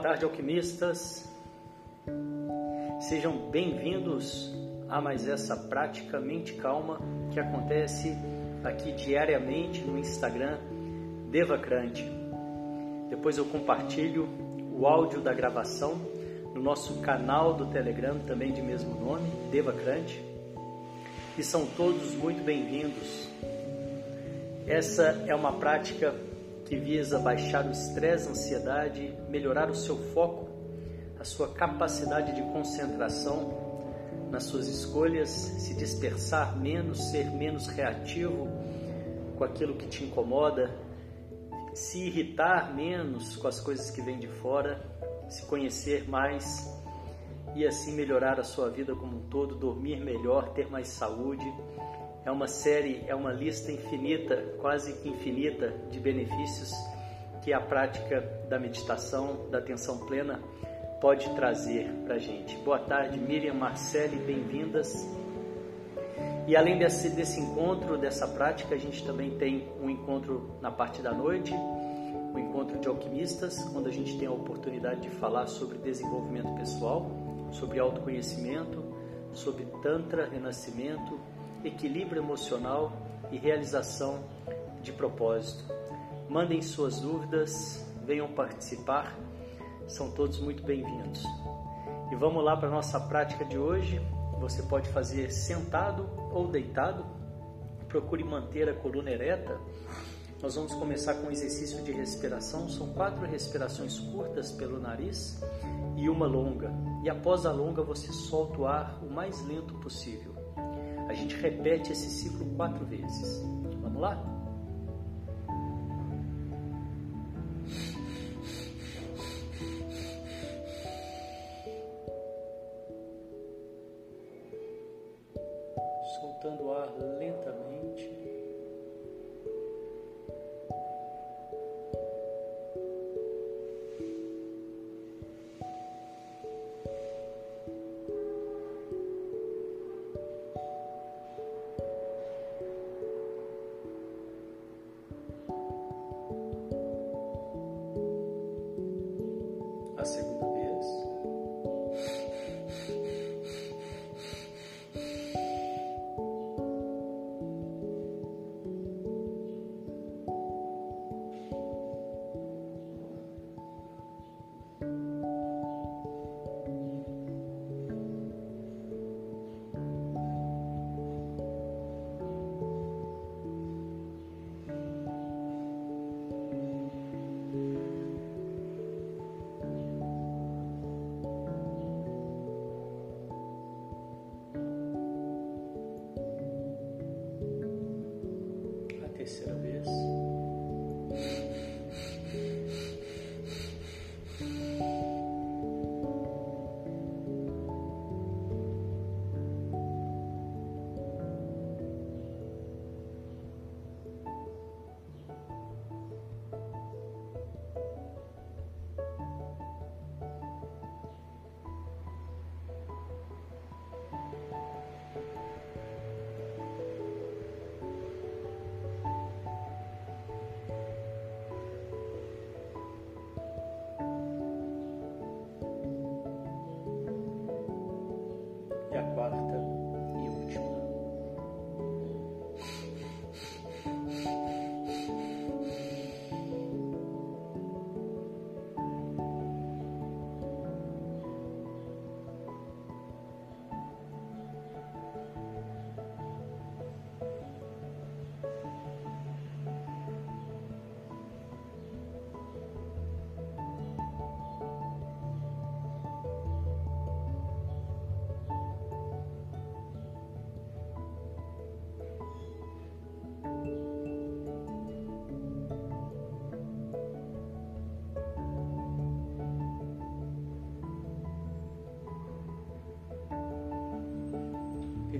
Boa tarde, alquimistas. Sejam bem-vindos a mais essa prática mente calma que acontece aqui diariamente no Instagram Devacrante. Depois eu compartilho o áudio da gravação no nosso canal do Telegram, também de mesmo nome, Devacrante. E são todos muito bem-vindos. Essa é uma prática que visa baixar o estresse, a ansiedade, melhorar o seu foco, a sua capacidade de concentração nas suas escolhas, se dispersar menos, ser menos reativo com aquilo que te incomoda, se irritar menos com as coisas que vêm de fora, se conhecer mais e assim melhorar a sua vida como um todo, dormir melhor, ter mais saúde é uma série, é uma lista infinita, quase que infinita, de benefícios que a prática da meditação, da atenção plena, pode trazer para a gente. Boa tarde, Miriam, Marcele, bem-vindas. E além desse, desse encontro, dessa prática, a gente também tem um encontro na parte da noite, um encontro de alquimistas, quando a gente tem a oportunidade de falar sobre desenvolvimento pessoal, sobre autoconhecimento, sobre Tantra, renascimento, equilíbrio emocional e realização de propósito. Mandem suas dúvidas, venham participar, são todos muito bem-vindos. E vamos lá para a nossa prática de hoje. Você pode fazer sentado ou deitado. Procure manter a coluna ereta. Nós vamos começar com um exercício de respiração. São quatro respirações curtas pelo nariz e uma longa. E após a longa, você solta o ar o mais lento possível. A gente repete esse ciclo quatro vezes. Vamos lá?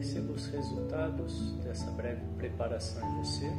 Perceba os resultados dessa breve preparação em você.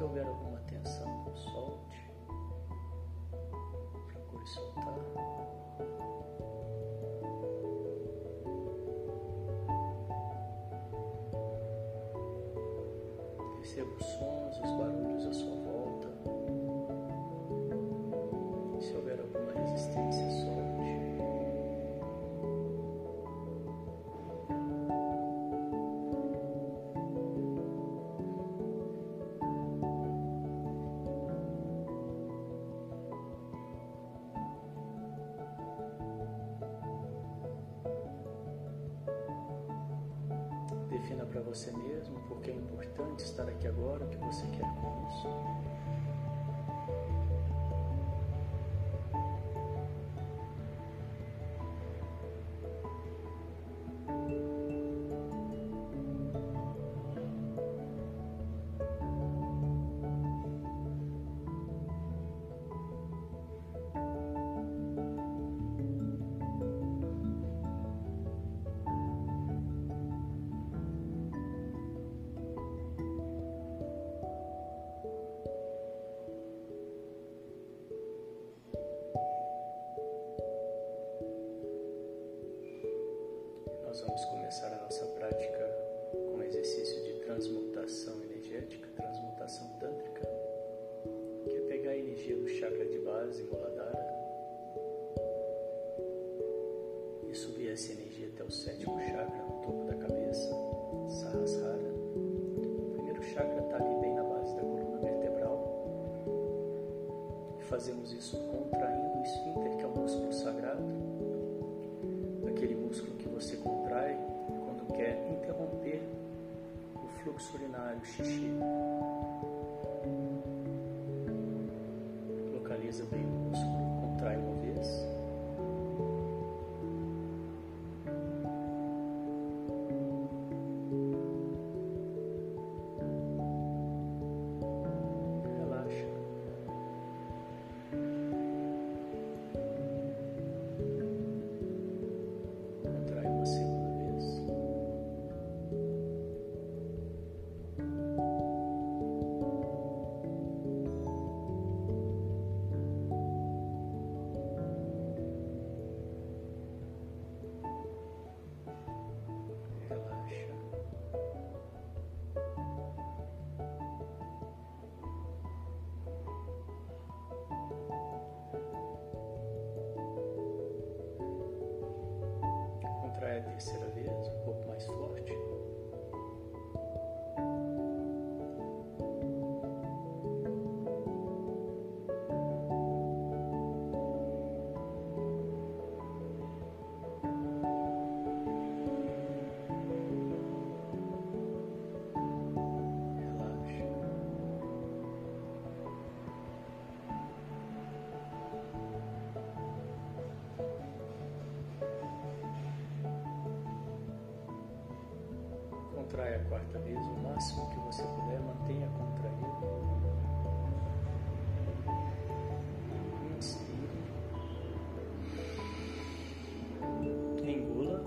Se houver alguma tensão, solte. Procure soltar. Perceba os sons, os barulhos à sua você mesmo porque é importante estar aqui agora, o que você quer com isso. Fazemos isso contraindo o esfíncter, que é o músculo sagrado aquele músculo que você contrai quando quer interromper o fluxo urinário, o xixi. Localiza bem Contrai a quarta vez, o máximo que você puder, mantenha contraído. Inspire. Engula.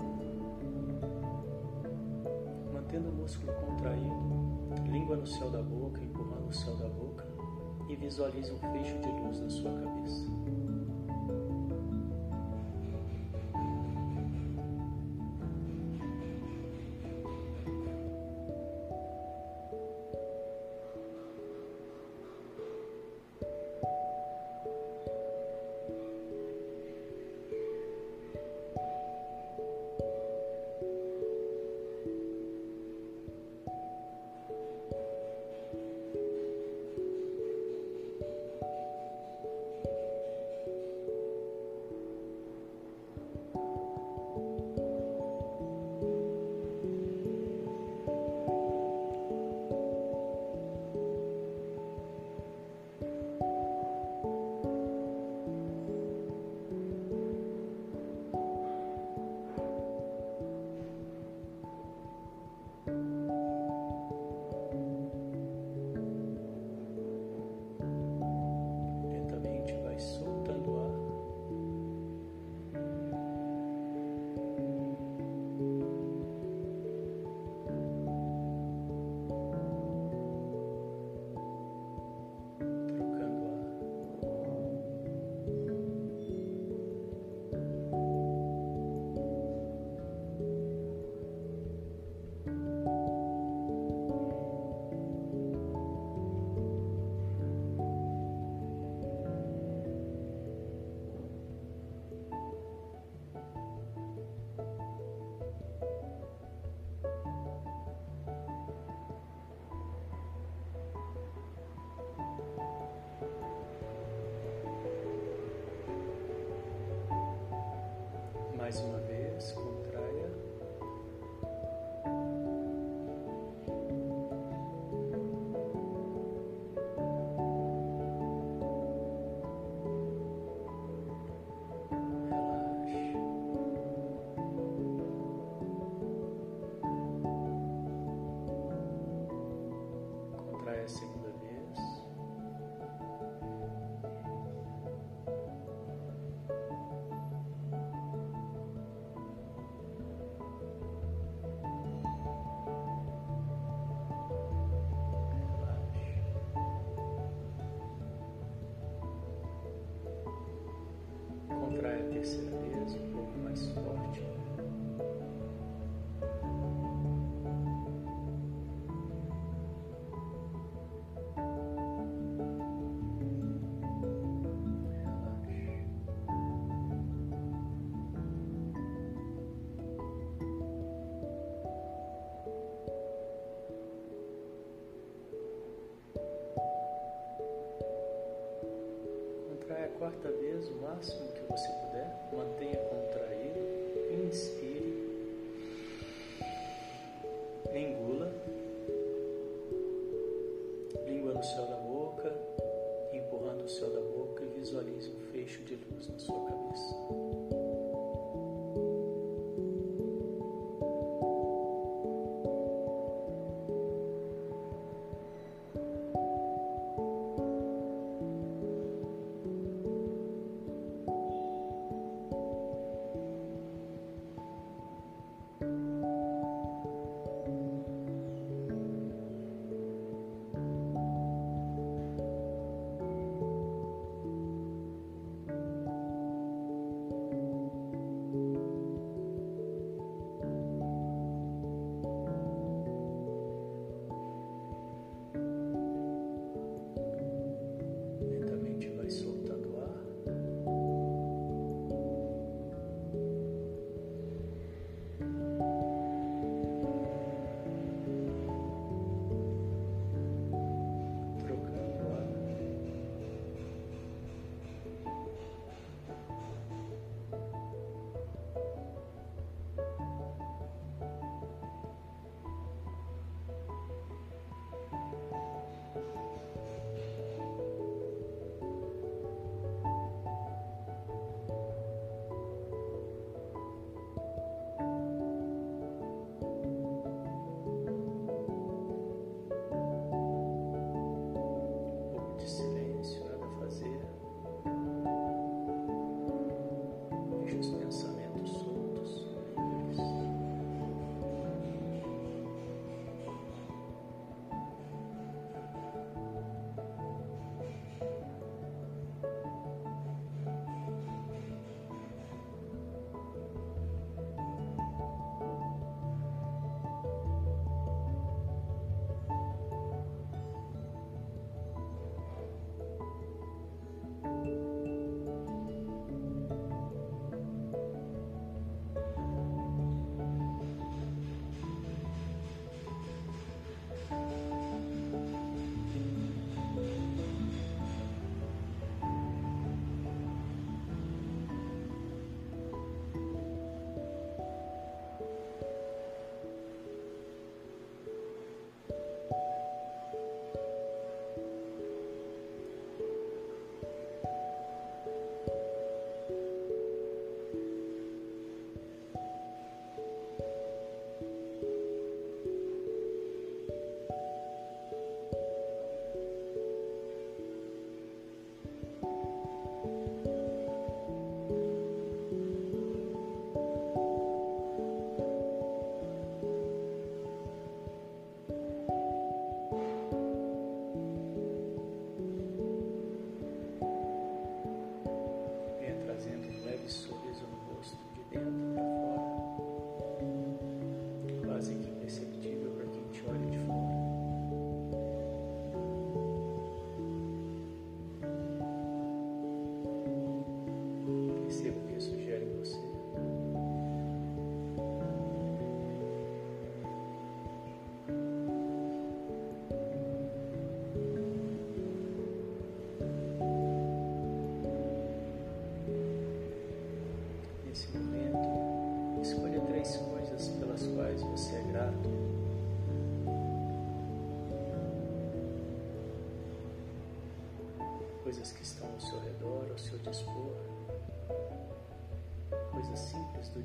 Mantendo o músculo contraído, língua no céu da boca, empurrando o céu da boca e visualize um fecho de luz na sua cabeça. terceira vez um pouco mais forte. quarta vez o máximo que você puder, mantenha contraído, inspire, engula, língua no céu.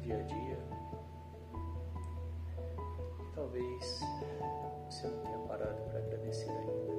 dia a dia, talvez você não tenha parado para agradecer ainda.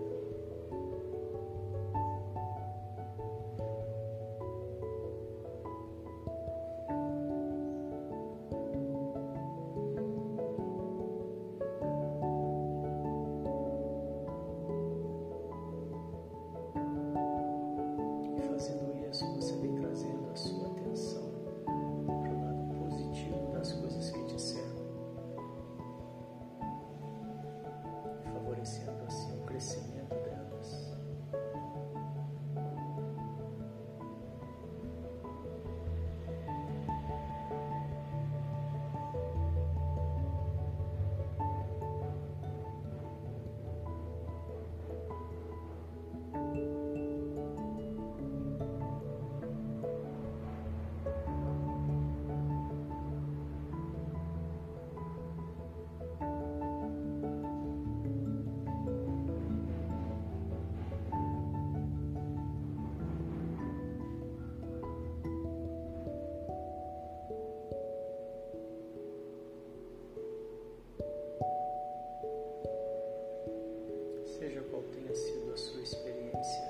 seja qual tenha sido a sua experiência,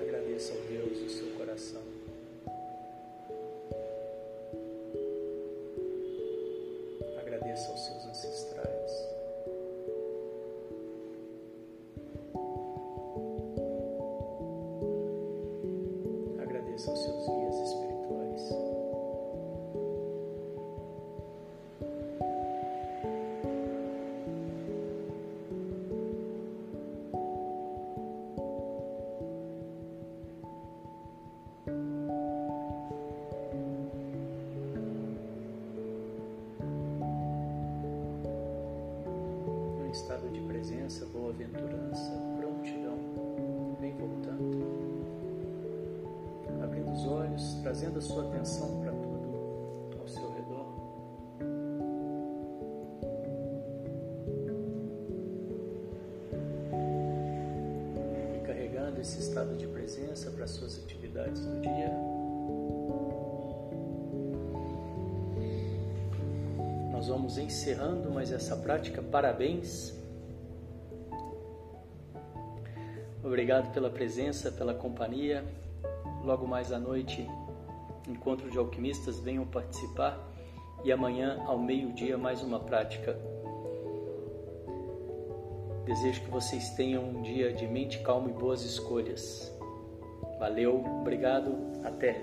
agradeça ao Deus o seu coração. Agradeça aos seus ancestrais. Estado de presença, boa-aventurança, prontidão, vem voltando. Abrindo os olhos, trazendo a sua atenção para tudo ao seu redor. E carregando esse estado de presença para as suas atividades do dia. Nós vamos encerrando mais essa prática. Parabéns. Obrigado pela presença, pela companhia. Logo mais à noite, encontro de alquimistas, venham participar. E amanhã, ao meio-dia, mais uma prática. Desejo que vocês tenham um dia de mente calma e boas escolhas. Valeu, obrigado, até.